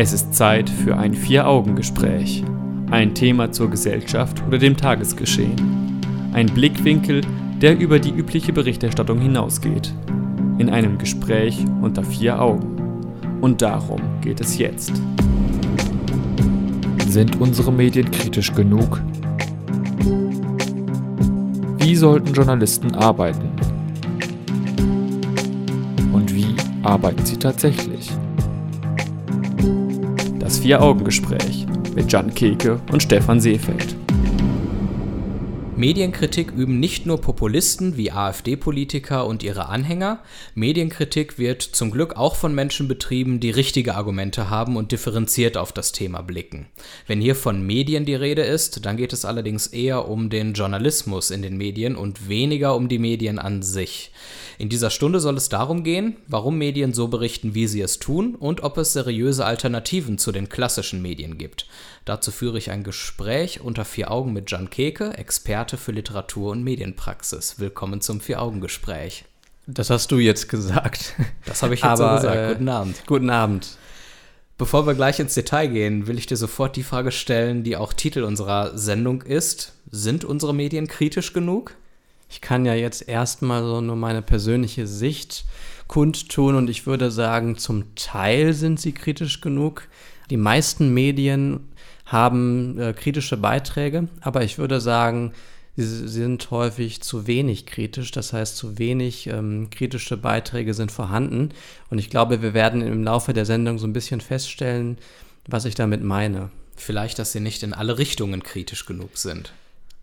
Es ist Zeit für ein Vier-Augen-Gespräch. Ein Thema zur Gesellschaft oder dem Tagesgeschehen. Ein Blickwinkel, der über die übliche Berichterstattung hinausgeht. In einem Gespräch unter vier Augen. Und darum geht es jetzt. Sind unsere Medien kritisch genug? Wie sollten Journalisten arbeiten? Und wie arbeiten sie tatsächlich? Vier-Augen-Gespräch mit Jan Keke und Stefan Seefeld. Medienkritik üben nicht nur Populisten wie AfD-Politiker und ihre Anhänger, Medienkritik wird zum Glück auch von Menschen betrieben, die richtige Argumente haben und differenziert auf das Thema blicken. Wenn hier von Medien die Rede ist, dann geht es allerdings eher um den Journalismus in den Medien und weniger um die Medien an sich. In dieser Stunde soll es darum gehen, warum Medien so berichten, wie sie es tun und ob es seriöse Alternativen zu den klassischen Medien gibt. Dazu führe ich ein Gespräch unter vier Augen mit Jan Keke, Experte für Literatur und Medienpraxis. Willkommen zum Vier-Augen-Gespräch. Das hast du jetzt gesagt. Das habe ich jetzt Aber, so gesagt. äh, Guten Abend. Guten Abend. Bevor wir gleich ins Detail gehen, will ich dir sofort die Frage stellen, die auch Titel unserer Sendung ist. Sind unsere Medien kritisch genug? Ich kann ja jetzt erstmal so nur meine persönliche Sicht kundtun und ich würde sagen, zum Teil sind sie kritisch genug. Die meisten Medien haben äh, kritische Beiträge, aber ich würde sagen, sie sind häufig zu wenig kritisch. Das heißt, zu wenig ähm, kritische Beiträge sind vorhanden. Und ich glaube, wir werden im Laufe der Sendung so ein bisschen feststellen, was ich damit meine. Vielleicht, dass sie nicht in alle Richtungen kritisch genug sind.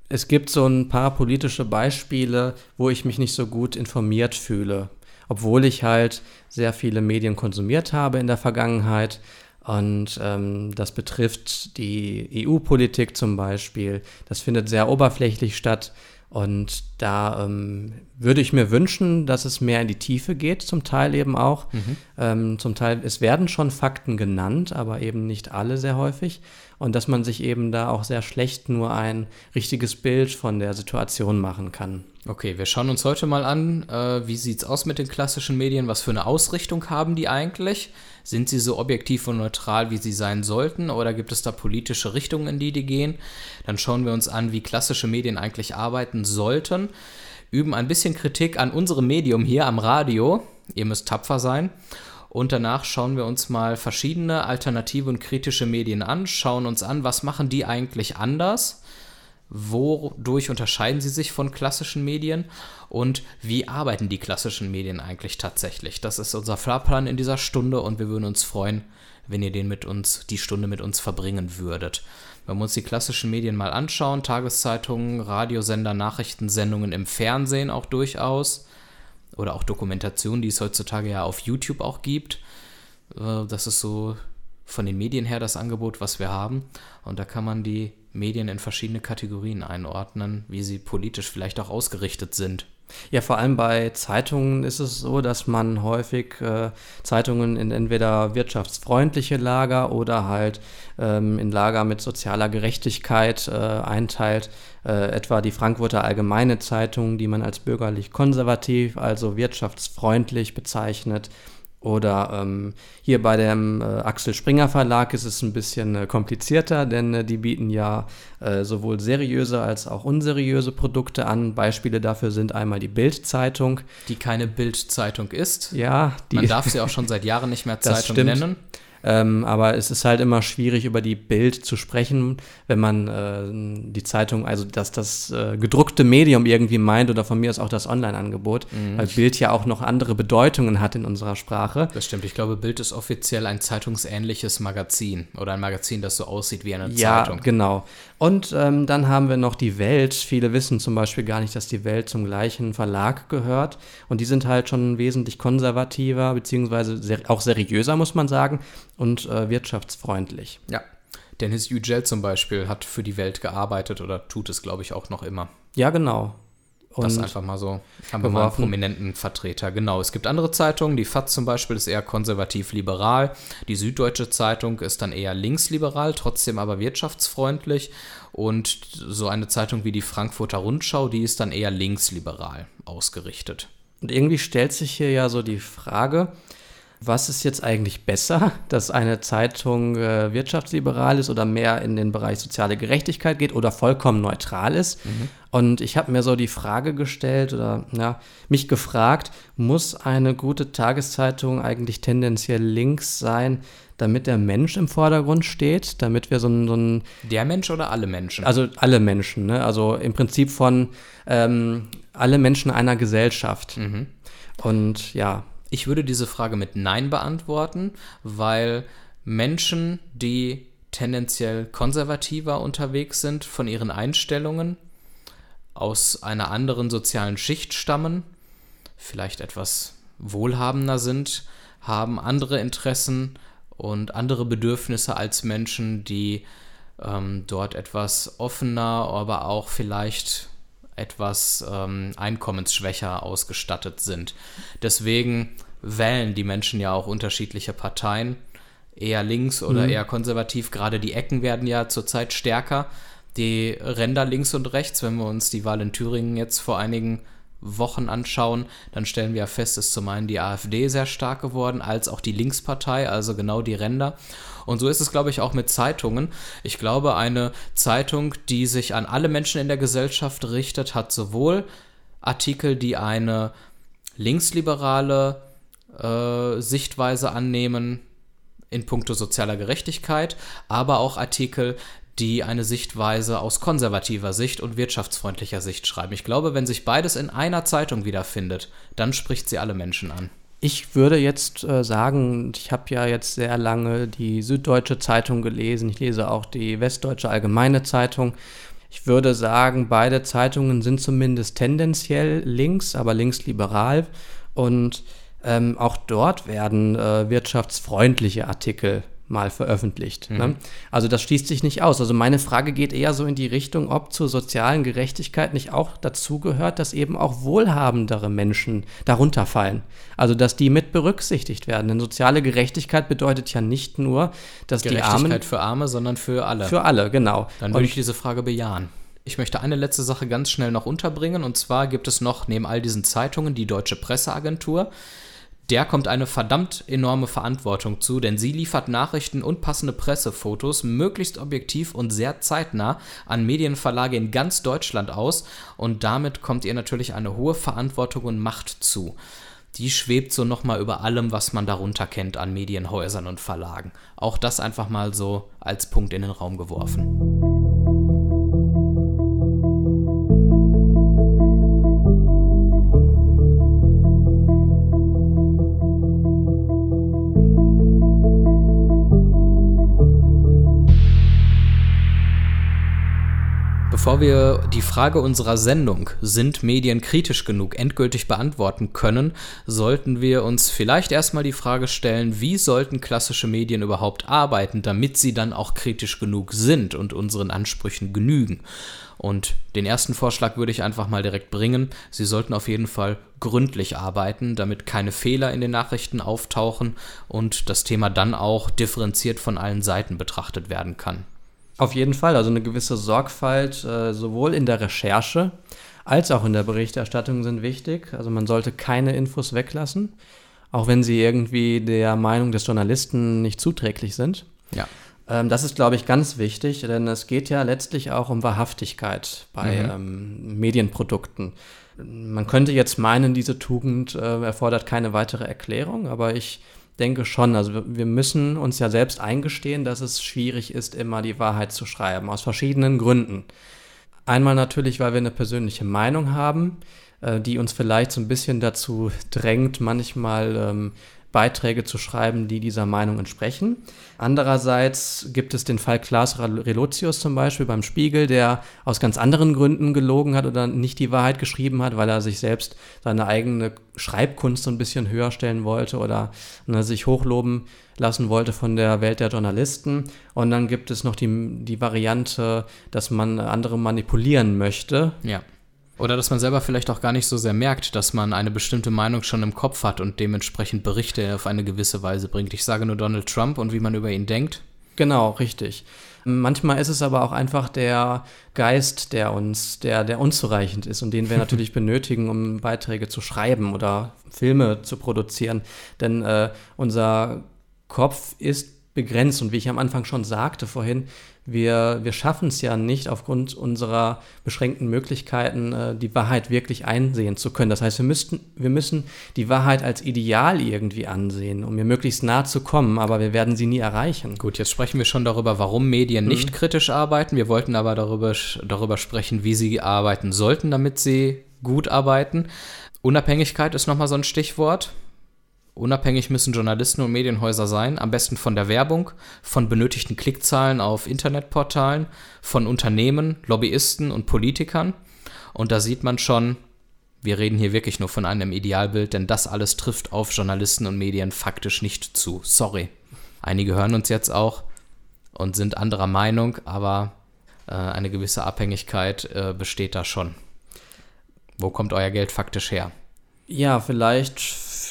Es gibt so ein paar politische Beispiele, wo ich mich nicht so gut informiert fühle, obwohl ich halt sehr viele Medien konsumiert habe in der Vergangenheit. Und ähm, das betrifft die EU-Politik zum Beispiel. Das findet sehr oberflächlich statt. Und da ähm, würde ich mir wünschen, dass es mehr in die Tiefe geht, zum Teil eben auch. Ähm, zum Teil, es werden schon Fakten genannt, aber eben nicht alle sehr häufig. Und dass man sich eben da auch sehr schlecht nur ein richtiges Bild von der Situation machen kann. Okay, wir schauen uns heute mal an, äh, wie sieht's aus mit den klassischen Medien? Was für eine Ausrichtung haben die eigentlich? Sind sie so objektiv und neutral, wie sie sein sollten? Oder gibt es da politische Richtungen, in die die gehen? Dann schauen wir uns an, wie klassische Medien eigentlich arbeiten sollten. Üben ein bisschen Kritik an unserem Medium hier am Radio. Ihr müsst tapfer sein. Und danach schauen wir uns mal verschiedene alternative und kritische Medien an, schauen uns an, was machen die eigentlich anders, wodurch unterscheiden sie sich von klassischen Medien und wie arbeiten die klassischen Medien eigentlich tatsächlich. Das ist unser Fahrplan in dieser Stunde und wir würden uns freuen, wenn ihr den mit uns, die Stunde mit uns verbringen würdet. Wenn wir uns die klassischen Medien mal anschauen, Tageszeitungen, Radiosender, Nachrichtensendungen im Fernsehen auch durchaus oder auch Dokumentationen, die es heutzutage ja auf YouTube auch gibt. Äh, Das ist so von den Medien her das Angebot, was wir haben. Und da kann man die Medien in verschiedene Kategorien einordnen, wie sie politisch vielleicht auch ausgerichtet sind. Ja, vor allem bei Zeitungen ist es so, dass man häufig äh, Zeitungen in entweder wirtschaftsfreundliche Lager oder halt ähm, in Lager mit sozialer Gerechtigkeit äh, einteilt. Äh, etwa die Frankfurter Allgemeine Zeitung, die man als bürgerlich konservativ, also wirtschaftsfreundlich bezeichnet. Oder ähm, hier bei dem äh, Axel Springer Verlag ist es ein bisschen äh, komplizierter, denn äh, die bieten ja äh, sowohl seriöse als auch unseriöse Produkte an. Beispiele dafür sind einmal die Bild-Zeitung. Die keine Bild-Zeitung ist. Ja, die, Man darf sie auch schon seit Jahren nicht mehr Zeitung nennen. Ähm, aber es ist halt immer schwierig, über die Bild zu sprechen, wenn man äh, die Zeitung, also dass das äh, gedruckte Medium irgendwie meint oder von mir ist auch das Online-Angebot, weil Bild ja auch noch andere Bedeutungen hat in unserer Sprache. Das stimmt. Ich glaube, Bild ist offiziell ein zeitungsähnliches Magazin oder ein Magazin, das so aussieht wie eine Ja, Zeitung. genau. Und ähm, dann haben wir noch die Welt. Viele wissen zum Beispiel gar nicht, dass die Welt zum gleichen Verlag gehört. Und die sind halt schon wesentlich konservativer, beziehungsweise ser auch seriöser, muss man sagen, und äh, wirtschaftsfreundlich. Ja. Dennis Yücel zum Beispiel hat für die Welt gearbeitet oder tut es, glaube ich, auch noch immer. Ja, genau. Das Und einfach mal so. Haben wir mal einen prominenten Vertreter. Genau. Es gibt andere Zeitungen. Die FAZ zum Beispiel ist eher konservativ-liberal. Die Süddeutsche Zeitung ist dann eher linksliberal, trotzdem aber wirtschaftsfreundlich. Und so eine Zeitung wie die Frankfurter Rundschau, die ist dann eher linksliberal ausgerichtet. Und irgendwie stellt sich hier ja so die Frage, Was ist jetzt eigentlich besser, dass eine Zeitung äh, wirtschaftsliberal ist oder mehr in den Bereich soziale Gerechtigkeit geht oder vollkommen neutral ist? Mhm. Und ich habe mir so die Frage gestellt oder ja, mich gefragt, muss eine gute Tageszeitung eigentlich tendenziell links sein, damit der Mensch im Vordergrund steht, damit wir so ein, so ein Der Mensch oder alle Menschen? Also alle Menschen, ne? Also im Prinzip von ähm, alle Menschen einer Gesellschaft. Mhm. Und ja. Ich würde diese Frage mit Nein beantworten, weil Menschen, die tendenziell konservativer unterwegs sind von ihren Einstellungen, aus einer anderen sozialen Schicht stammen, vielleicht etwas wohlhabender sind, haben andere Interessen und andere Bedürfnisse als Menschen, die ähm, dort etwas offener, aber auch vielleicht etwas ähm, einkommensschwächer ausgestattet sind. Deswegen wählen die Menschen ja auch unterschiedliche Parteien, eher links oder mhm. eher konservativ. Gerade die Ecken werden ja zurzeit stärker. Die Ränder links und rechts, wenn wir uns die Wahl in Thüringen jetzt vor einigen Wochen anschauen, dann stellen wir fest, ist zum einen die AfD sehr stark geworden, als auch die Linkspartei, also genau die Ränder. Und so ist es, glaube ich, auch mit Zeitungen. Ich glaube, eine Zeitung, die sich an alle Menschen in der Gesellschaft richtet, hat sowohl Artikel, die eine linksliberale äh, Sichtweise annehmen, in puncto sozialer Gerechtigkeit, aber auch Artikel, die eine Sichtweise aus konservativer Sicht und wirtschaftsfreundlicher Sicht schreiben. Ich glaube, wenn sich beides in einer Zeitung wiederfindet, dann spricht sie alle Menschen an. Ich würde jetzt äh, sagen, ich habe ja jetzt sehr lange die Süddeutsche Zeitung gelesen, ich lese auch die Westdeutsche Allgemeine Zeitung. Ich würde sagen, beide Zeitungen sind zumindest tendenziell links, aber linksliberal. Und ähm, auch dort werden äh, wirtschaftsfreundliche Artikel mal veröffentlicht. Ne? Mhm. Ne? Also das schließt sich nicht aus. Also meine Frage geht eher so in die Richtung, ob zur sozialen Gerechtigkeit nicht auch dazugehört, dass eben auch wohlhabendere Menschen darunter fallen. Also dass die mit berücksichtigt werden. Denn soziale Gerechtigkeit bedeutet ja nicht nur, dass die Armen... Gerechtigkeit für Arme, sondern für alle. Für alle, genau. Dann würde ich diese Frage bejahen. Ich möchte eine letzte Sache ganz schnell noch unterbringen. Und zwar gibt es noch neben all diesen Zeitungen die Deutsche Presseagentur der kommt eine verdammt enorme Verantwortung zu, denn sie liefert Nachrichten und passende Pressefotos möglichst objektiv und sehr zeitnah an Medienverlage in ganz Deutschland aus und damit kommt ihr natürlich eine hohe Verantwortung und Macht zu. Die schwebt so nochmal über allem, was man darunter kennt an Medienhäusern und Verlagen. Auch das einfach mal so als Punkt in den Raum geworfen. Bevor wir die Frage unserer Sendung, sind Medien kritisch genug, endgültig beantworten können, sollten wir uns vielleicht erstmal die Frage stellen, wie sollten klassische Medien überhaupt arbeiten, damit sie dann auch kritisch genug sind und unseren Ansprüchen genügen. Und den ersten Vorschlag würde ich einfach mal direkt bringen. Sie sollten auf jeden Fall gründlich arbeiten, damit keine Fehler in den Nachrichten auftauchen und das Thema dann auch differenziert von allen Seiten betrachtet werden kann. Auf jeden Fall, also eine gewisse Sorgfalt äh, sowohl in der Recherche als auch in der Berichterstattung sind wichtig. Also man sollte keine Infos weglassen, auch wenn sie irgendwie der Meinung des Journalisten nicht zuträglich sind. Ja. Ähm, das ist, glaube ich, ganz wichtig, denn es geht ja letztlich auch um Wahrhaftigkeit bei mhm. ähm, Medienprodukten. Man könnte jetzt meinen, diese Tugend äh, erfordert keine weitere Erklärung, aber ich denke schon. Also wir müssen uns ja selbst eingestehen, dass es schwierig ist, immer die Wahrheit zu schreiben, aus verschiedenen Gründen. Einmal natürlich, weil wir eine persönliche Meinung haben, äh, die uns vielleicht so ein bisschen dazu drängt, manchmal ähm, Beiträge zu schreiben, die dieser Meinung entsprechen. Andererseits gibt es den Fall Klaas Relotius zum Beispiel beim Spiegel, der aus ganz anderen Gründen gelogen hat oder nicht die Wahrheit geschrieben hat, weil er sich selbst seine eigene Schreibkunst so ein bisschen höher stellen wollte oder ne, sich hochloben lassen wollte von der Welt der Journalisten. Und dann gibt es noch die, die Variante, dass man andere manipulieren möchte. Ja. Oder dass man selber vielleicht auch gar nicht so sehr merkt, dass man eine bestimmte Meinung schon im Kopf hat und dementsprechend Berichte auf eine gewisse Weise bringt. Ich sage nur Donald Trump und wie man über ihn denkt. Genau, richtig. Manchmal ist es aber auch einfach der Geist, der uns, der, der unzureichend ist und den wir natürlich benötigen, um Beiträge zu schreiben oder Filme zu produzieren. Denn äh, unser Kopf ist begrenzt und wie ich am Anfang schon sagte vorhin, wir, wir schaffen es ja nicht aufgrund unserer beschränkten Möglichkeiten, äh, die Wahrheit wirklich einsehen zu können. Das heißt, wir, müssten, wir müssen die Wahrheit als Ideal irgendwie ansehen, um ihr möglichst nah zu kommen, aber wir werden sie nie erreichen. Gut, jetzt sprechen wir schon darüber, warum Medien nicht mhm. kritisch arbeiten. Wir wollten aber darüber, darüber sprechen, wie sie arbeiten sollten, damit sie gut arbeiten. Unabhängigkeit ist nochmal so ein Stichwort. Unabhängig müssen Journalisten und Medienhäuser sein, am besten von der Werbung, von benötigten Klickzahlen auf Internetportalen, von Unternehmen, Lobbyisten und Politikern. Und da sieht man schon, wir reden hier wirklich nur von einem Idealbild, denn das alles trifft auf Journalisten und Medien faktisch nicht zu. Sorry. Einige hören uns jetzt auch und sind anderer Meinung, aber äh, eine gewisse Abhängigkeit äh, besteht da schon. Wo kommt euer Geld faktisch her? Ja, vielleicht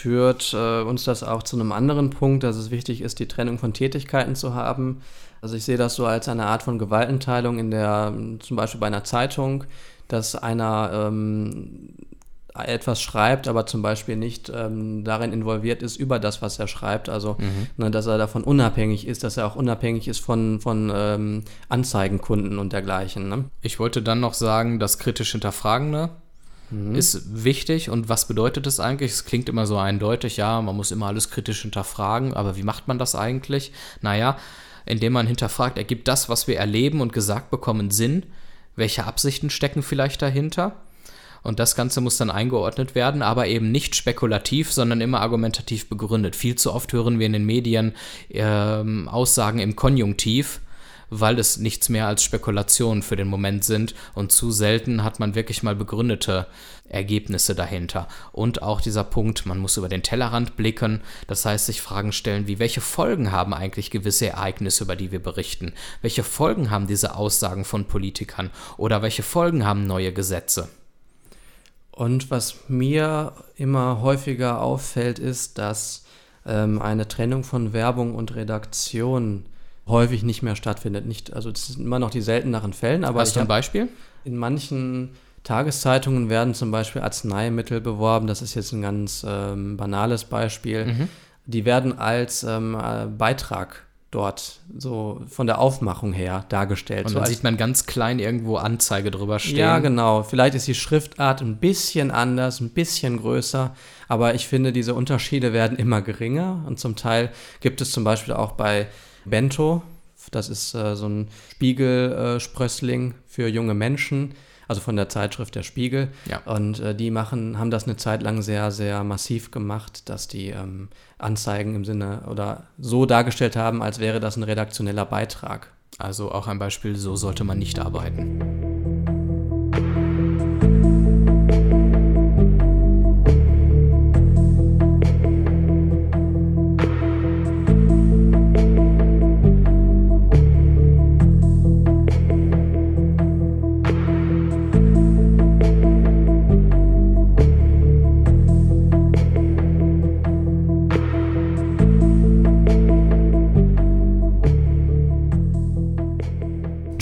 führt äh, uns das auch zu einem anderen Punkt, dass es wichtig ist, die Trennung von Tätigkeiten zu haben. Also ich sehe das so als eine Art von Gewaltenteilung in der, zum Beispiel bei einer Zeitung, dass einer ähm, etwas schreibt, aber zum Beispiel nicht ähm, darin involviert ist über das, was er schreibt. Also, mhm. ne, dass er davon unabhängig ist, dass er auch unabhängig ist von, von ähm, Anzeigenkunden und dergleichen. Ne? Ich wollte dann noch sagen, das kritisch Hinterfragende mhm. ist wichtig. Und was bedeutet das eigentlich? Es klingt immer so eindeutig, ja, man muss immer alles kritisch hinterfragen, aber wie macht man das eigentlich? Naja, indem man hinterfragt, ergibt das, was wir erleben und gesagt bekommen, Sinn? Welche Absichten stecken vielleicht dahinter? Und das Ganze muss dann eingeordnet werden, aber eben nicht spekulativ, sondern immer argumentativ begründet. Viel zu oft hören wir in den Medien ähm, Aussagen im Konjunktiv, weil es nichts mehr als Spekulationen für den Moment sind und zu selten hat man wirklich mal begründete Ergebnisse dahinter. Und auch dieser Punkt, man muss über den Tellerrand blicken, das heißt sich Fragen stellen, wie welche Folgen haben eigentlich gewisse Ereignisse, über die wir berichten? Welche Folgen haben diese Aussagen von Politikern oder welche Folgen haben neue Gesetze? Und was mir immer häufiger auffällt, ist, dass ähm, eine Trennung von Werbung und Redaktion häufig nicht mehr stattfindet. Nicht, also das sind immer noch die selteneren Fällen. Aber Hast du ein Beispiel? In manchen Tageszeitungen werden zum Beispiel Arzneimittel beworben. Das ist jetzt ein ganz ähm, banales Beispiel. Mhm. Die werden als ähm, äh, Beitrag dort so von der Aufmachung her dargestellt. Und dann so sieht man ganz klein irgendwo Anzeige drüber stehen. Ja, genau. Vielleicht ist die Schriftart ein bisschen anders, ein bisschen größer, aber ich finde, diese Unterschiede werden immer geringer und zum Teil gibt es zum Beispiel auch bei Bento. Das ist äh, so ein Spiegelsprössling äh, für junge Menschen, also von der Zeitschrift Der Spiegel. Ja. Und äh, die machen, haben das eine Zeit lang sehr, sehr massiv gemacht, dass die ähm, Anzeigen im Sinne oder so dargestellt haben, als wäre das ein redaktioneller Beitrag. Also auch ein Beispiel, so sollte man nicht arbeiten.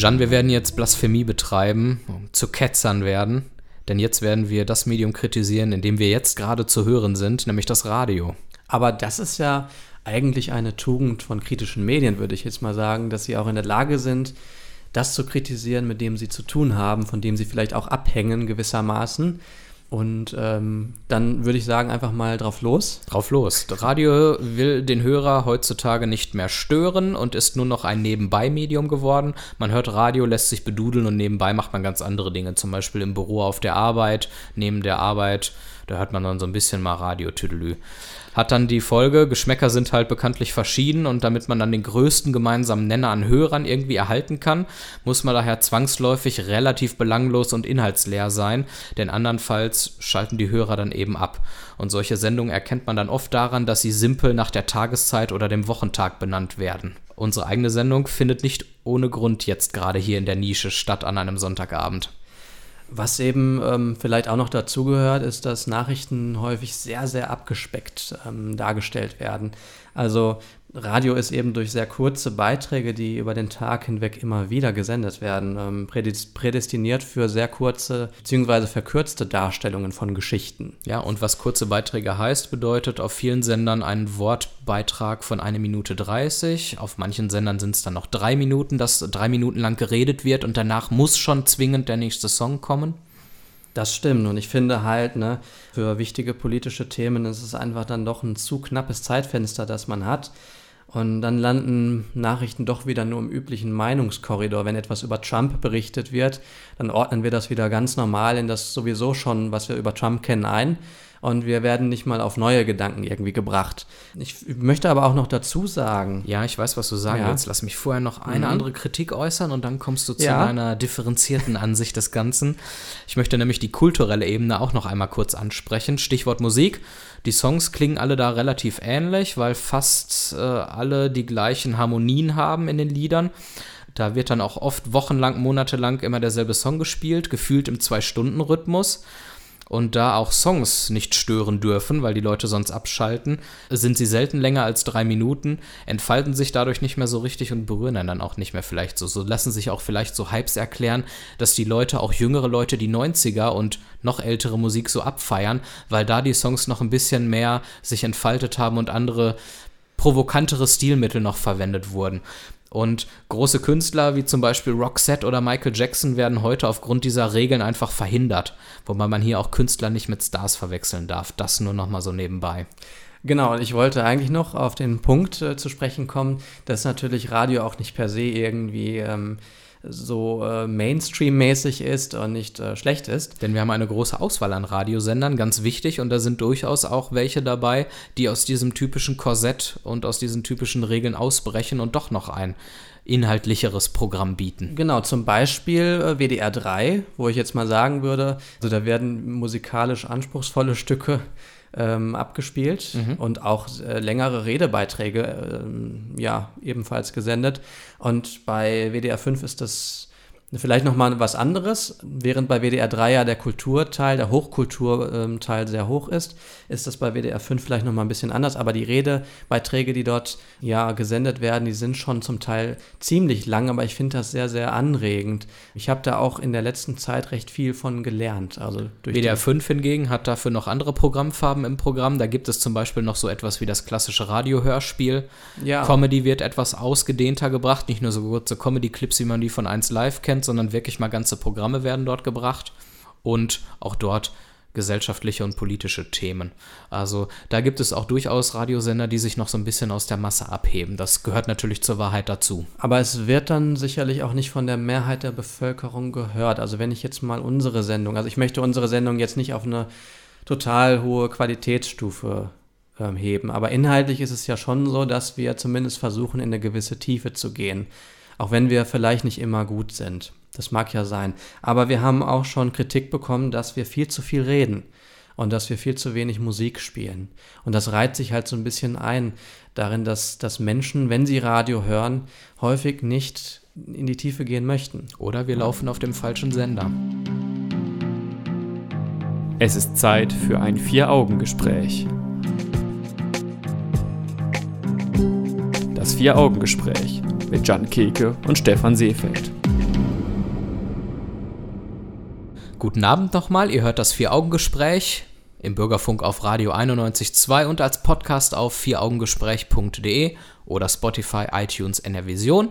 Jan, wir werden jetzt Blasphemie betreiben, zu Ketzern werden, denn jetzt werden wir das Medium kritisieren, in dem wir jetzt gerade zu hören sind, nämlich das Radio. Aber das ist ja eigentlich eine Tugend von kritischen Medien, würde ich jetzt mal sagen, dass sie auch in der Lage sind, das zu kritisieren, mit dem sie zu tun haben, von dem sie vielleicht auch abhängen gewissermaßen und ähm, dann würde ich sagen, einfach mal drauf los. Drauf los. Radio will den Hörer heutzutage nicht mehr stören und ist nur noch ein Nebenbei-Medium geworden. Man hört Radio, lässt sich bedudeln und nebenbei macht man ganz andere Dinge. Zum Beispiel im Büro auf der Arbeit, neben der Arbeit, da hört man dann so ein bisschen mal Radio-Tüdelü hat dann die Folge, Geschmäcker sind halt bekanntlich verschieden und damit man dann den größten gemeinsamen Nenner an Hörern irgendwie erhalten kann, muss man daher zwangsläufig relativ belanglos und inhaltsleer sein, denn andernfalls schalten die Hörer dann eben ab. Und solche Sendungen erkennt man dann oft daran, dass sie simpel nach der Tageszeit oder dem Wochentag benannt werden. Unsere eigene Sendung findet nicht ohne Grund jetzt gerade hier in der Nische statt an einem Sonntagabend. Was eben ähm, vielleicht auch noch dazugehört, ist, dass Nachrichten häufig sehr, sehr abgespeckt ähm, dargestellt werden. Also Radio ist eben durch sehr kurze Beiträge, die über den Tag hinweg immer wieder gesendet werden, ähm, prädestiniert für sehr kurze bzw. verkürzte Darstellungen von Geschichten. Ja, und was kurze Beiträge heißt, bedeutet auf vielen Sendern ein Wortbeitrag von 1 Minute 30. Auf manchen Sendern sind es dann noch drei Minuten, dass drei Minuten lang geredet wird und danach muss schon zwingend der nächste Song kommen. Das stimmt. Und ich finde halt, ne, für wichtige politische Themen ist es einfach dann doch ein zu knappes Zeitfenster, das man hat. Und dann landen Nachrichten doch wieder nur im üblichen Meinungskorridor. Wenn etwas über Trump berichtet wird, dann ordnen wir das wieder ganz normal in das sowieso schon, was wir über Trump kennen, ein und wir werden nicht mal auf neue Gedanken irgendwie gebracht. Ich möchte aber auch noch dazu sagen. Ja, ich weiß, was du sagen ja. willst. Lass mich vorher noch eine mhm. andere Kritik äußern und dann kommst du zu ja. einer differenzierten Ansicht des Ganzen. Ich möchte nämlich die kulturelle Ebene auch noch einmal kurz ansprechen. Stichwort Musik. Die Songs klingen alle da relativ ähnlich, weil fast äh, alle die gleichen Harmonien haben in den Liedern. Da wird dann auch oft wochenlang, monatelang immer derselbe Song gespielt, gefühlt im Zwei-Stunden-Rhythmus und da auch Songs nicht stören dürfen, weil die Leute sonst abschalten, sind sie selten länger als drei Minuten, entfalten sich dadurch nicht mehr so richtig und berühren dann auch nicht mehr vielleicht so. So lassen sich auch vielleicht so Hypes erklären, dass die Leute, auch jüngere Leute, die 90er und noch ältere Musik so abfeiern, weil da die Songs noch ein bisschen mehr sich entfaltet haben und andere provokantere Stilmittel noch verwendet wurden. Und große Künstler wie zum Beispiel Roxette oder Michael Jackson werden heute aufgrund dieser Regeln einfach verhindert. Wobei man hier auch Künstler nicht mit Stars verwechseln darf. Das nur noch mal so nebenbei. Genau, ich wollte eigentlich noch auf den Punkt äh, zu sprechen kommen, dass natürlich Radio auch nicht per se irgendwie ähm, so äh, Mainstream-mäßig ist und nicht äh, schlecht ist. Denn wir haben eine große Auswahl an Radiosendern, ganz wichtig, und da sind durchaus auch welche dabei, die aus diesem typischen Korsett und aus diesen typischen Regeln ausbrechen und doch noch ein inhaltlicheres Programm bieten. Genau, zum Beispiel äh, WDR 3, wo ich jetzt mal sagen würde, also da werden musikalisch anspruchsvolle Stücke ähm, abgespielt mhm. und auch äh, längere Redebeiträge äh, ja ebenfalls gesendet. Und bei WDR 5 ist das Vielleicht nochmal was anderes. Während bei WDR 3 ja der Kulturteil, der Hochkulturteil sehr hoch ist, ist das bei WDR 5 vielleicht nochmal ein bisschen anders. Aber die Redebeiträge, die dort ja gesendet werden, die sind schon zum Teil ziemlich lang, aber ich finde das sehr, sehr anregend. Ich habe da auch in der letzten Zeit recht viel von gelernt. Also WDR 5 hingegen hat dafür noch andere Programmfarben im Programm. Da gibt es zum Beispiel noch so etwas wie das klassische Radiohörspiel. Ja. Comedy wird etwas ausgedehnter gebracht, nicht nur so kurze Comedy-Clips, wie man die von 1 Live kennt Content, sondern wirklich mal ganze Programme werden dort gebracht und auch dort gesellschaftliche und politische Themen. Also da gibt es auch durchaus Radiosender, die sich noch so ein bisschen aus der Masse abheben. Das gehört natürlich zur Wahrheit dazu. Aber es wird dann sicherlich auch nicht von der Mehrheit der Bevölkerung gehört. Also wenn ich jetzt mal unsere Sendung, also ich möchte unsere Sendung jetzt nicht auf eine total hohe Qualitätsstufe ähm, heben, aber inhaltlich ist es ja schon so, dass wir zumindest versuchen, in eine gewisse Tiefe zu gehen. Auch wenn wir vielleicht nicht immer gut sind. Das mag ja sein. Aber wir haben auch schon Kritik bekommen, dass wir viel zu viel reden und dass wir viel zu wenig Musik spielen. Und das reiht sich halt so ein bisschen ein darin, dass, dass Menschen, wenn sie Radio hören, häufig nicht in die Tiefe gehen möchten. Oder wir laufen auf dem falschen Sender. Es ist Zeit für ein Vier-Augen-Gespräch. Das Vier-Augen-Gespräch mit Jan Keke und Stefan Seefeld. Guten Abend nochmal, ihr hört das Vier-Augen-Gespräch im Bürgerfunk auf Radio 91.2 und als Podcast auf vieraugengespräch.de oder Spotify, iTunes, NRVision.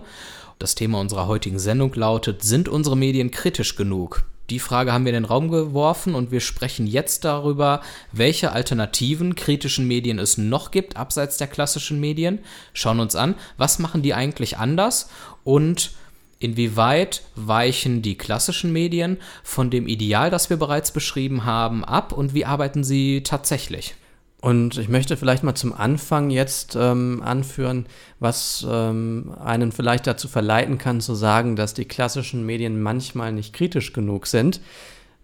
Das Thema unserer heutigen Sendung lautet, sind unsere Medien kritisch genug? Die Frage haben wir in den Raum geworfen und wir sprechen jetzt darüber, welche alternativen kritischen Medien es noch gibt, abseits der klassischen Medien. Schauen uns an, was machen die eigentlich anders und inwieweit weichen die klassischen Medien von dem Ideal, das wir bereits beschrieben haben, ab und wie arbeiten sie tatsächlich? Und ich möchte vielleicht mal zum Anfang jetzt ähm, anführen, was ähm, einen vielleicht dazu verleiten kann, zu sagen, dass die klassischen Medien manchmal nicht kritisch genug sind.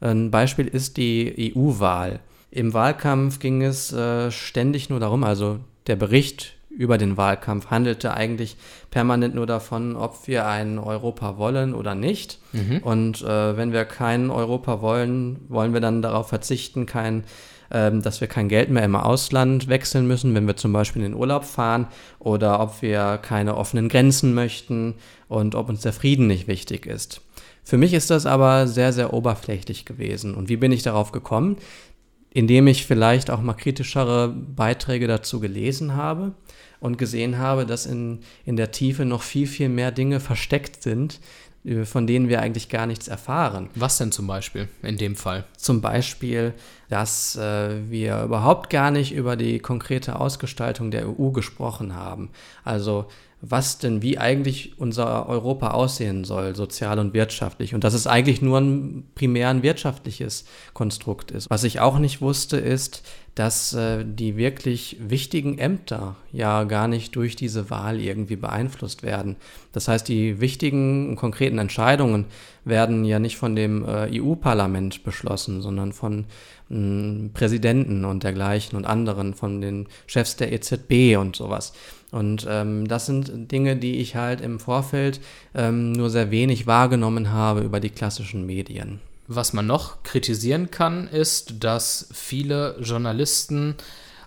Ein Beispiel ist die EU-Wahl. Im Wahlkampf ging es äh, ständig nur darum, also der Bericht über den Wahlkampf handelte eigentlich permanent nur davon, ob wir ein Europa wollen oder nicht. Mhm. Und äh, wenn wir kein Europa wollen, wollen wir dann darauf verzichten, kein ähm, dass wir kein Geld mehr im Ausland wechseln müssen, wenn wir zum Beispiel in den Urlaub fahren oder ob wir keine offenen Grenzen möchten und ob uns der Frieden nicht wichtig ist. Für mich ist das aber sehr, sehr oberflächlich gewesen. Und wie bin ich darauf gekommen? Indem ich vielleicht auch mal kritischere Beiträge dazu gelesen habe und gesehen habe, dass in, in der Tiefe noch viel, viel mehr Dinge versteckt sind, von denen wir eigentlich gar nichts erfahren. Was denn zum Beispiel in dem Fall? Zum Beispiel, dass äh, wir überhaupt gar nicht über die konkrete Ausgestaltung der EU gesprochen haben. Also was denn, wie eigentlich unser Europa aussehen soll, sozial und wirtschaftlich. Und dass es eigentlich nur ein primär ein wirtschaftliches Konstrukt ist. Was ich auch nicht wusste, ist, dass äh, die wirklich wichtigen Ämter ja gar nicht durch diese Wahl irgendwie beeinflusst werden. Das heißt, die wichtigen und konkreten Entscheidungen werden ja nicht von dem äh, EU-Parlament beschlossen, sondern von äh, Präsidenten und dergleichen und anderen, von den Chefs der EZB und sowas. Und ähm, das sind Dinge, die ich halt im Vorfeld ähm, nur sehr wenig wahrgenommen habe über die klassischen Medien. Was man noch kritisieren kann, ist, dass viele Journalisten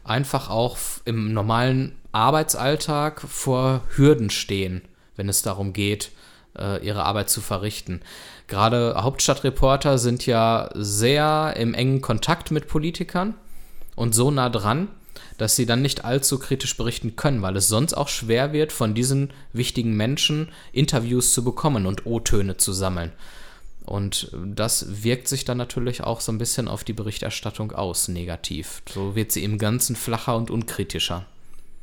einfach auch im normalen Arbeitsalltag vor Hürden stehen, wenn es darum geht, äh, ihre Arbeit zu verrichten. Gerade Hauptstadtreporter sind ja sehr im engen Kontakt mit Politikern und so nah dran, dass sie dann nicht allzu kritisch berichten können, weil es sonst auch schwer wird, von diesen wichtigen Menschen Interviews zu bekommen und O-Töne zu sammeln. Und das wirkt sich dann natürlich auch so ein bisschen auf die Berichterstattung aus, negativ. So wird sie im Ganzen flacher und unkritischer.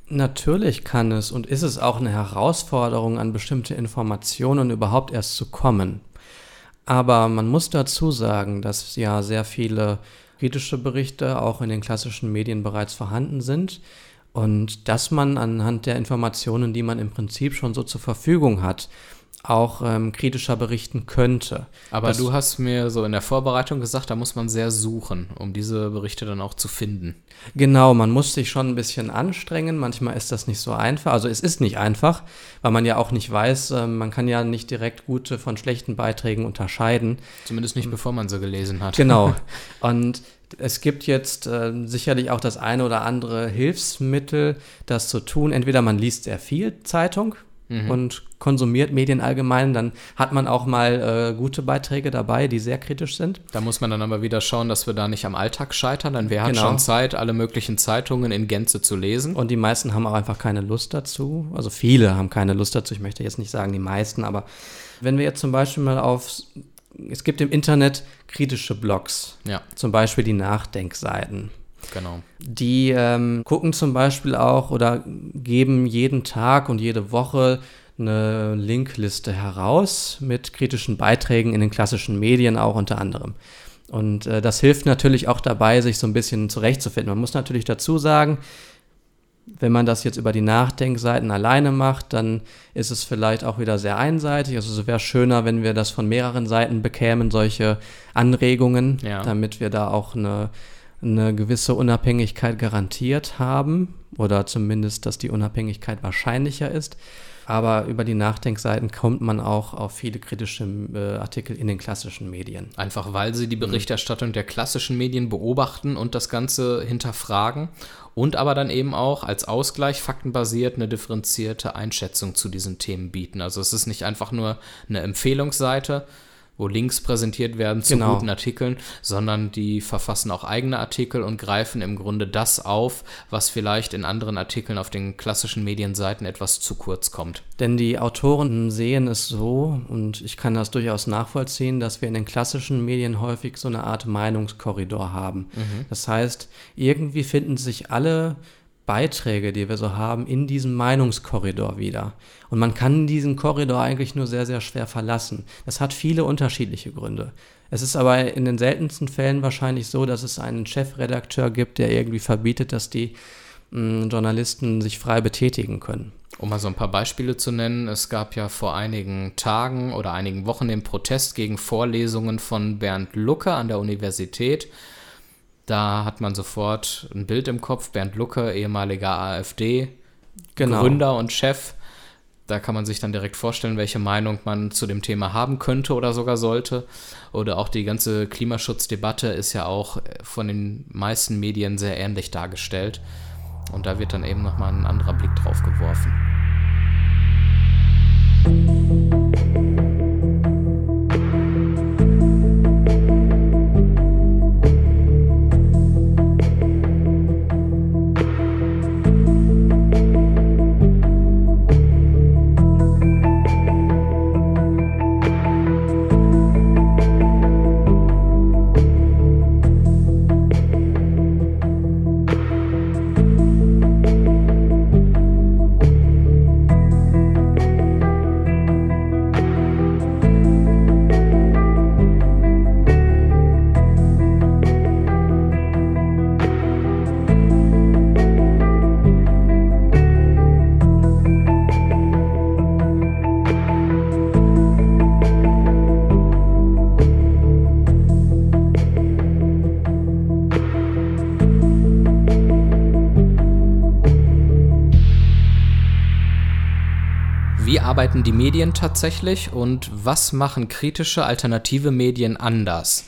Natürlich kann es und ist es auch eine Herausforderung, an bestimmte Informationen überhaupt erst zu kommen. Aber man muss dazu sagen, dass ja sehr viele kritische Berichte auch in den klassischen Medien bereits vorhanden sind und dass man anhand der Informationen, die man im Prinzip schon so zur Verfügung hat, auch ähm, kritischer berichten könnte. Aber das, du hast mir so in der Vorbereitung gesagt, da muss man sehr suchen, um diese Berichte dann auch zu finden. Genau, man muss sich schon ein bisschen anstrengen. Manchmal ist das nicht so einfach. Also es ist nicht einfach, weil man ja auch nicht weiß, äh, man kann ja nicht direkt gute von schlechten Beiträgen unterscheiden. Zumindest nicht, bevor man sie gelesen hat. Genau. Und es gibt jetzt äh, sicherlich auch das eine oder andere Hilfsmittel, das zu tun. Entweder man liest sehr viel Zeitung, mhm. und konsumiert Medien allgemein, dann hat man auch mal äh, gute Beiträge dabei, die sehr kritisch sind. Da muss man dann aber wieder schauen, dass wir da nicht am Alltag scheitern, denn wer hat genau. schon Zeit, alle möglichen Zeitungen in Gänze zu lesen? Und die meisten haben auch einfach keine Lust dazu. Also viele haben keine Lust dazu. Ich möchte jetzt nicht sagen die meisten, aber wenn wir jetzt zum Beispiel mal auf es gibt im Internet kritische Blogs, ja. zum Beispiel die Nachdenkseiten. Genau. Die ähm, gucken zum Beispiel auch oder geben jeden Tag und jede Woche eine Linkliste heraus mit kritischen Beiträgen in den klassischen Medien auch unter anderem. Und äh, das hilft natürlich auch dabei, sich so ein bisschen zurechtzufinden. Man muss natürlich dazu sagen, wenn man das jetzt über die Nachdenkseiten alleine macht, dann ist es vielleicht auch wieder sehr einseitig. Also es wäre schöner, wenn wir das von mehreren Seiten bekämen, solche Anregungen, ja. damit wir da auch eine eine gewisse Unabhängigkeit garantiert haben oder zumindest, dass die Unabhängigkeit wahrscheinlicher ist. Aber über die Nachdenkseiten kommt man auch auf viele kritische äh, Artikel in den klassischen Medien. Einfach weil sie die mhm. Berichterstattung der klassischen Medien beobachten und das Ganze hinterfragen und aber dann eben auch als Ausgleich faktenbasiert eine differenzierte Einschätzung zu diesen Themen bieten. Also es ist nicht einfach nur eine Empfehlungsseite, wo Links präsentiert werden zu genau. guten Artikeln, sondern die verfassen auch eigene Artikel und greifen im Grunde das auf, was vielleicht in anderen Artikeln auf den klassischen Medienseiten etwas zu kurz kommt. Denn die Autoren sehen es so, und ich kann das durchaus nachvollziehen, dass wir in den klassischen Medien häufig so eine Art Meinungskorridor haben. Mhm. Das heißt, irgendwie finden sich alle Beiträge, die wir so haben, in diesem Meinungskorridor wieder. Und man kann diesen Korridor eigentlich nur sehr, sehr schwer verlassen. Das hat viele unterschiedliche Gründe. Es ist aber in den seltensten Fällen wahrscheinlich so, dass es einen Chefredakteur gibt, der irgendwie verbietet, dass die mh, hm, Journalisten sich frei betätigen können. Um mal so ein paar Beispiele zu nennen, es gab ja vor einigen Tagen oder einigen Wochen den Protest gegen Vorlesungen von Bernd Lucke an der Universität. Da hat man sofort ein Bild im Kopf. Bernd Lucke, ehemaliger AfD, genau. Gründer und Chef. Da kann man sich dann direkt vorstellen, welche Meinung man zu dem Thema haben könnte oder sogar sollte. Oder auch die ganze Klimaschutzdebatte ist ja auch von den meisten Medien sehr ähnlich dargestellt. Und da wird dann eben nochmal ein anderer Blick drauf geworfen. Medien tatsächlich und was machen kritische alternative Medien anders?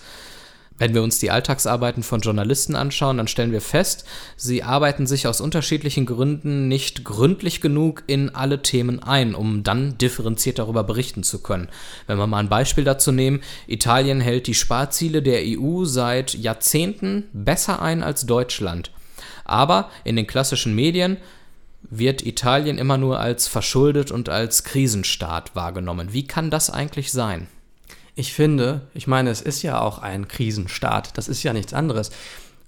Wenn wir uns die Alltagsarbeiten von Journalisten anschauen, dann stellen wir fest, sie arbeiten sich aus unterschiedlichen Gründen nicht gründlich genug in alle Themen ein, um dann differenziert darüber berichten zu können. Wenn wir mal ein Beispiel dazu nehmen, Italien hält die Sparziele der EU seit Jahrzehnten besser ein als Deutschland. Aber in den klassischen Medien wird Italien immer nur als verschuldet und als Krisenstaat wahrgenommen. Wie kann das eigentlich sein? Ich finde, ich meine, es ist ja auch ein Krisenstaat. Das ist ja nichts anderes.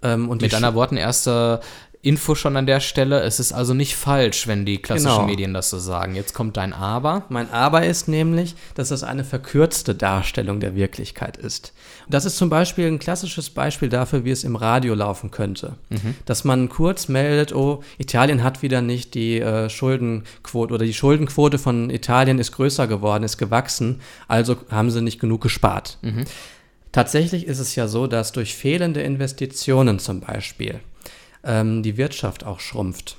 Ähm, und Mit anderen Worten, erster Info schon an der Stelle. Es ist also nicht falsch, wenn die klassischen genau. Medien das so sagen. Jetzt kommt dein Aber. Mein Aber ist nämlich, dass das eine verkürzte Darstellung der Wirklichkeit ist. Das ist zum Beispiel ein klassisches Beispiel dafür, wie es im Radio laufen könnte. Mhm. Dass man kurz meldet, oh, Italien hat wieder nicht die äh, Schuldenquote oder die Schuldenquote von Italien ist größer geworden, ist gewachsen, also haben sie nicht genug gespart. Mhm. Tatsächlich ist es ja so, dass durch fehlende Investitionen zum Beispiel ähm, die Wirtschaft auch schrumpft.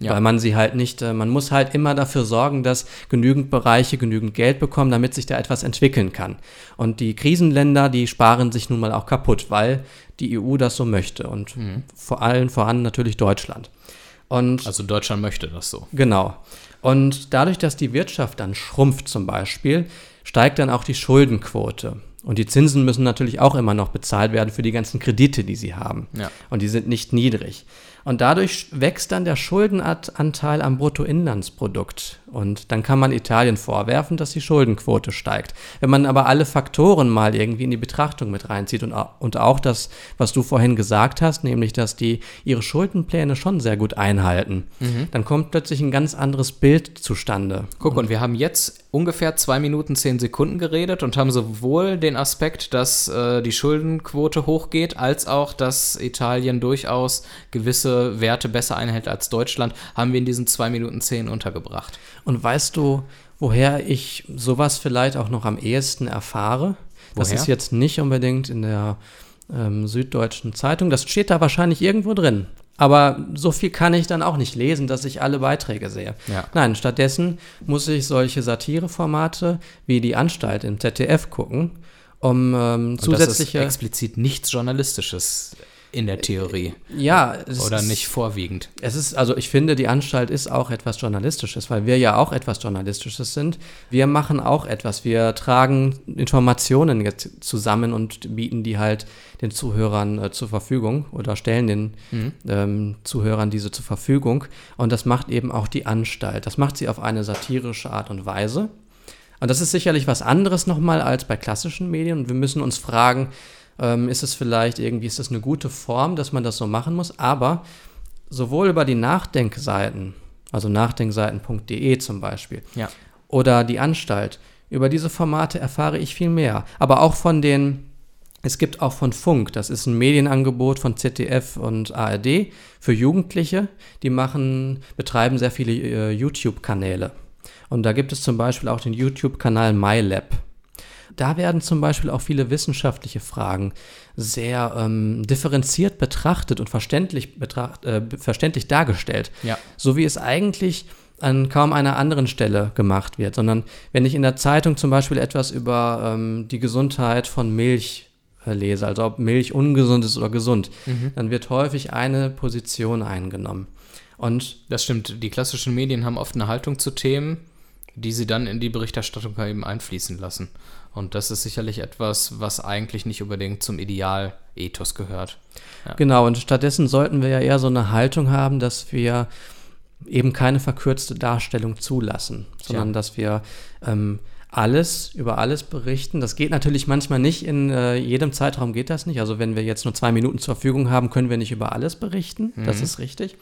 Ja. Weil man sie halt nicht, äh, man muss halt immer dafür sorgen, dass genügend Bereiche genügend Geld bekommen, damit sich da etwas entwickeln kann. Und die Krisenländer, die sparen sich nun mal auch kaputt, weil die EU das so möchte. Und mhm. vor allem voran natürlich Deutschland. Und also Deutschland möchte das so. Genau. Und dadurch, dass die Wirtschaft dann schrumpft zum Beispiel, steigt dann auch die Schuldenquote. Und die Zinsen müssen natürlich auch immer noch bezahlt werden für die ganzen Kredite, die sie haben. Ja. Und die sind nicht niedrig. Und dadurch wächst dann der Schuldenanteil am Bruttoinlandsprodukt. Und dann kann man Italien vorwerfen, dass die Schuldenquote steigt. Wenn man aber alle Faktoren mal irgendwie in die Betrachtung mit reinzieht und, und auch das, was du vorhin gesagt hast, nämlich, dass die ihre Schuldenpläne schon sehr gut einhalten, mhm. dann kommt plötzlich ein ganz anderes Bild zustande. Guck, und wir haben jetzt ungefähr zwei Minuten zehn Sekunden geredet und haben sowohl den Aspekt, dass äh, die Schuldenquote hochgeht, als auch, dass Italien durchaus gewisse Werte besser einhält als Deutschland, haben wir in diesen zwei Minuten zehn untergebracht. Und weißt du, woher ich sowas vielleicht auch noch am ehesten erfahre? Woher? Das ist jetzt nicht unbedingt in der ähm, Süddeutschen Zeitung. Das steht da wahrscheinlich irgendwo drin. Aber so viel kann ich dann auch nicht lesen, dass ich alle Beiträge sehe. Ja. Nein, stattdessen muss ich solche Satireformate wie die Anstalt im ZDF gucken, um ähm, zusätzliche. das ist explizit nichts Journalistisches in der Theorie. Ja. Oder nicht vorwiegend. Es ist, also ich finde, die Anstalt ist auch etwas Journalistisches, weil wir ja auch etwas Journalistisches sind. Wir machen auch etwas. Wir tragen Informationen jetzt zusammen und bieten die halt den Zuhörern äh, zur Verfügung oder stellen den mhm. ähm, Zuhörern diese zur Verfügung. Und das macht eben auch die Anstalt. Das macht sie auf eine satirische Art und Weise. Und das ist sicherlich was anderes nochmal als bei klassischen Medien. Und wir müssen uns fragen, ähm, ist es vielleicht irgendwie, ist das eine gute Form, dass man das so machen muss. Aber sowohl über die Nachdenkseiten, also nachdenkseiten.de zum Beispiel, ja. oder die Anstalt, über diese Formate erfahre ich viel mehr. Aber auch von den es gibt auch von Funk, das ist ein Medienangebot von ZDF und ARD für Jugendliche. Die machen, betreiben sehr viele äh, YouTube-Kanäle. Und da gibt es zum Beispiel auch den YouTube-Kanal MyLab. Da werden zum Beispiel auch viele wissenschaftliche Fragen sehr ähm, differenziert betrachtet und verständlich, betracht, äh, verständlich dargestellt. Ja. So wie es eigentlich an kaum einer anderen Stelle gemacht wird, sondern wenn ich in der Zeitung zum Beispiel etwas über ähm, die Gesundheit von Milch äh, lese, also ob Milch ungesund ist oder gesund, mhm. dann wird häufig eine Position eingenommen. Und das stimmt, die klassischen Medien haben oft eine Haltung zu Themen, die sie dann in die Berichterstattung eben einfließen lassen. Und das ist sicherlich etwas, was eigentlich nicht unbedingt zum Idealethos gehört. Ja. Genau, und stattdessen sollten wir ja eher so eine Haltung haben, dass wir eben keine verkürzte Darstellung zulassen, sondern ja. dass wir ähm, alles, über alles berichten. Das geht natürlich manchmal nicht, in äh, jedem Zeitraum geht das nicht. Also wenn wir jetzt nur zwei Minuten zur Verfügung haben, können wir nicht über alles berichten. Mhm. Das ist richtig.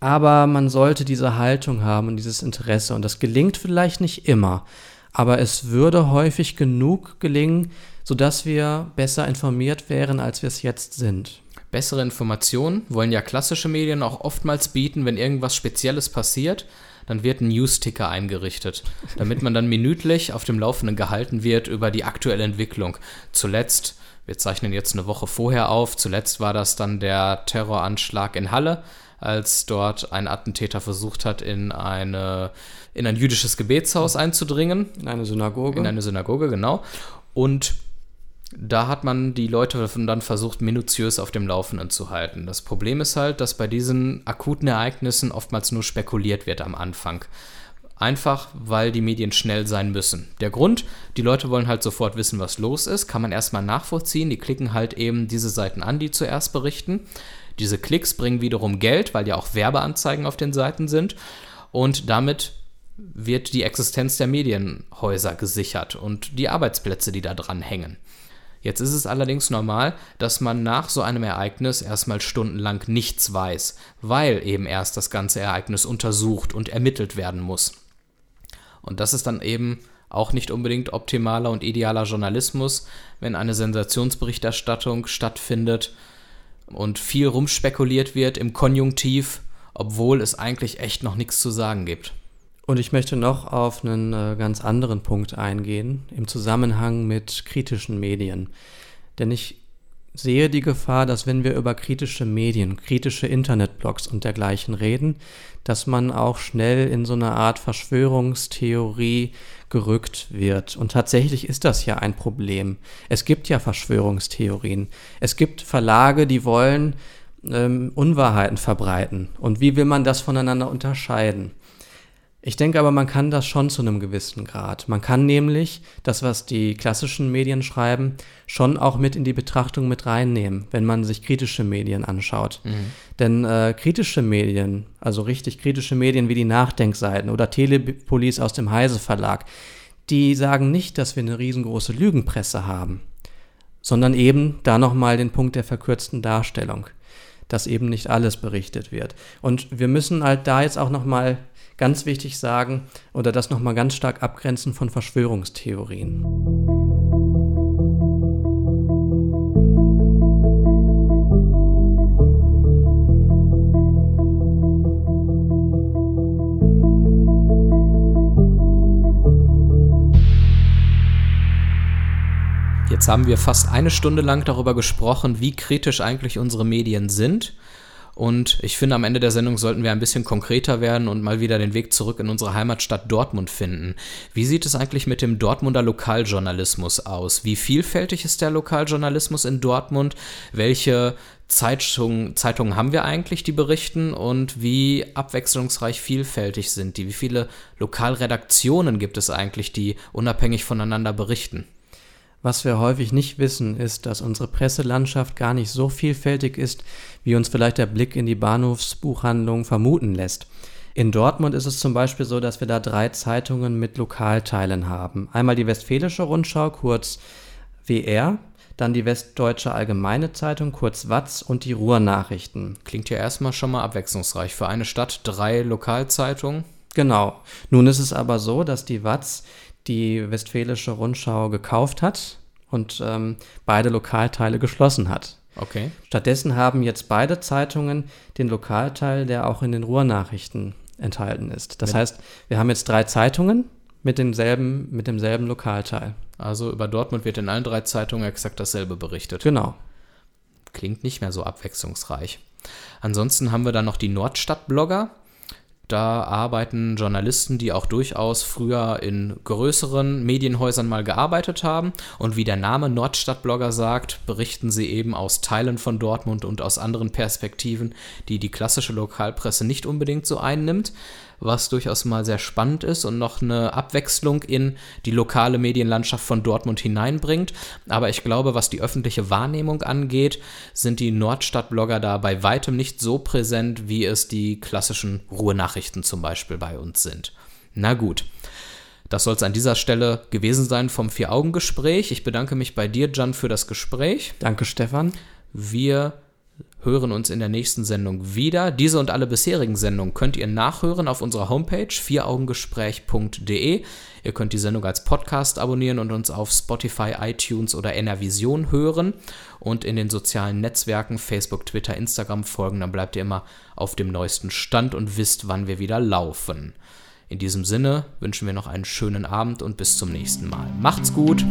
Aber man sollte diese Haltung haben und dieses Interesse. Und das gelingt vielleicht nicht immer. Aber es würde häufig genug gelingen, sodass wir besser informiert wären, als wir es jetzt sind. Bessere Informationen wollen ja klassische Medien auch oftmals bieten, wenn irgendwas Spezielles passiert dann wird ein News-Ticker eingerichtet, damit man dann minütlich auf dem Laufenden gehalten wird über die aktuelle Entwicklung. Zuletzt, wir zeichnen jetzt eine Woche vorher auf, zuletzt war das dann der Terroranschlag in Halle, als dort ein Attentäter versucht hat, in, eine, in ein jüdisches Gebetshaus einzudringen. In eine Synagoge. In eine Synagoge, genau. Und da hat man die Leute dann versucht, minutiös auf dem Laufenden zu halten. Das Problem ist halt, dass bei diesen akuten Ereignissen oftmals nur spekuliert wird am Anfang. Einfach, weil die Medien schnell sein müssen. Der Grund, die Leute wollen halt sofort wissen, was los ist, kann man erstmal nachvollziehen. Die klicken halt eben diese Seiten an, die zuerst berichten. Diese Klicks bringen wiederum Geld, weil ja auch Werbeanzeigen auf den Seiten sind. Und damit wird die Existenz der Medienhäuser gesichert und die Arbeitsplätze, die da dran hängen. Jetzt ist es allerdings normal, dass man nach so einem Ereignis erstmal stundenlang nichts weiß, weil eben erst das ganze Ereignis untersucht und ermittelt werden muss. Und das ist dann eben auch nicht unbedingt optimaler und idealer Journalismus, wenn eine Sensationsberichterstattung stattfindet und viel rumspekuliert wird im Konjunktiv, obwohl es eigentlich echt noch nichts zu sagen gibt. Und ich möchte noch auf einen äh, ganz anderen Punkt eingehen im Zusammenhang mit kritischen Medien. Denn ich sehe die Gefahr, dass wenn wir über kritische Medien, kritische Internetblogs und dergleichen reden, dass man auch schnell in so eine Art Verschwörungstheorie gerückt wird. Und tatsächlich ist das ja ein Problem. Es gibt ja Verschwörungstheorien. Es gibt Verlage, die wollen ähm, Unwahrheiten verbreiten. Und wie will man das voneinander unterscheiden? Ich denke aber, man kann das schon zu einem gewissen Grad. Man kann nämlich das, was die klassischen Medien schreiben, schon auch mit in die Betrachtung mit reinnehmen, wenn man sich kritische Medien anschaut. Mhm. Denn äh, kritische Medien, also richtig kritische Medien wie die Nachdenkseiten oder Telepolis aus dem Heise Verlag, die sagen nicht, dass wir eine riesengroße Lügenpresse haben, sondern eben da nochmal den Punkt der verkürzten Darstellung, dass eben nicht alles berichtet wird. Und wir müssen halt da jetzt auch nochmal ganz wichtig sagen oder das nochmal ganz stark abgrenzen von Verschwörungstheorien. Jetzt haben wir fast eine Stunde lang darüber gesprochen, wie kritisch eigentlich unsere Medien sind. Und ich finde, am Ende der Sendung sollten wir ein bisschen konkreter werden und mal wieder den Weg zurück in unsere Heimatstadt Dortmund finden. Wie sieht es eigentlich mit dem Dortmunder Lokaljournalismus aus? Wie vielfältig ist der Lokaljournalismus in Dortmund? Welche Zeitungen, Zeitungen haben wir eigentlich, die berichten? Und wie abwechslungsreich vielfältig sind die? Wie viele Lokalredaktionen gibt es eigentlich, die unabhängig voneinander berichten? Was wir häufig nicht wissen, ist, dass unsere Presselandschaft gar nicht so vielfältig ist, wie uns vielleicht der Blick in die Bahnhofsbuchhandlung vermuten lässt. In Dortmund ist es zum Beispiel so, dass wir da drei Zeitungen mit Lokalteilen haben. Einmal die Westfälische Rundschau, kurz WR, dann die Westdeutsche Allgemeine Zeitung, kurz WATZ und die Ruhrnachrichten. Klingt ja erstmal schon mal abwechslungsreich. Für eine Stadt drei Lokalzeitungen. Genau. Nun ist es aber so, dass die WATZ die Westfälische Rundschau gekauft hat und ähm, beide Lokalteile geschlossen hat. Okay. Stattdessen haben jetzt beide Zeitungen den Lokalteil, der auch in den Ruhrnachrichten enthalten ist. Das mit heißt, wir haben jetzt drei Zeitungen mit demselben, mit demselben Lokalteil. Also über Dortmund wird in allen drei Zeitungen exakt dasselbe berichtet. Genau. Klingt nicht mehr so abwechslungsreich. Ansonsten haben wir dann noch die Nordstadt-Blogger Da arbeiten Journalisten, die auch durchaus früher in größeren Medienhäusern mal gearbeitet haben. Und wie der Name Nordstadtblogger sagt, berichten sie eben aus Teilen von Dortmund und aus anderen Perspektiven, die die klassische Lokalpresse nicht unbedingt so einnimmt was durchaus mal sehr spannend ist und noch eine Abwechslung in die lokale Medienlandschaft von Dortmund hineinbringt. Aber ich glaube, was die öffentliche Wahrnehmung angeht, sind die Nordstadt-Blogger da bei weitem nicht so präsent, wie es die klassischen Ruhrnachrichten zum Beispiel bei uns sind. Na gut. Das soll es an dieser Stelle gewesen sein vom Vier-Augen-Gespräch. Ich bedanke mich bei dir, Jan, für das Gespräch. Danke, Stefan. Wir hören uns in der nächsten Sendung wieder. Diese und alle bisherigen Sendungen könnt ihr nachhören auf unserer Homepage vieraugengespräch.de. Ihr könnt die Sendung als Podcast abonnieren und uns auf Spotify, iTunes oder NRVision hören und in den sozialen Netzwerken Facebook, Twitter, Instagram folgen. Dann bleibt ihr immer auf dem neuesten Stand und wisst, wann wir wieder laufen. In diesem Sinne wünschen wir noch einen schönen Abend und bis zum nächsten Mal. Macht's gut!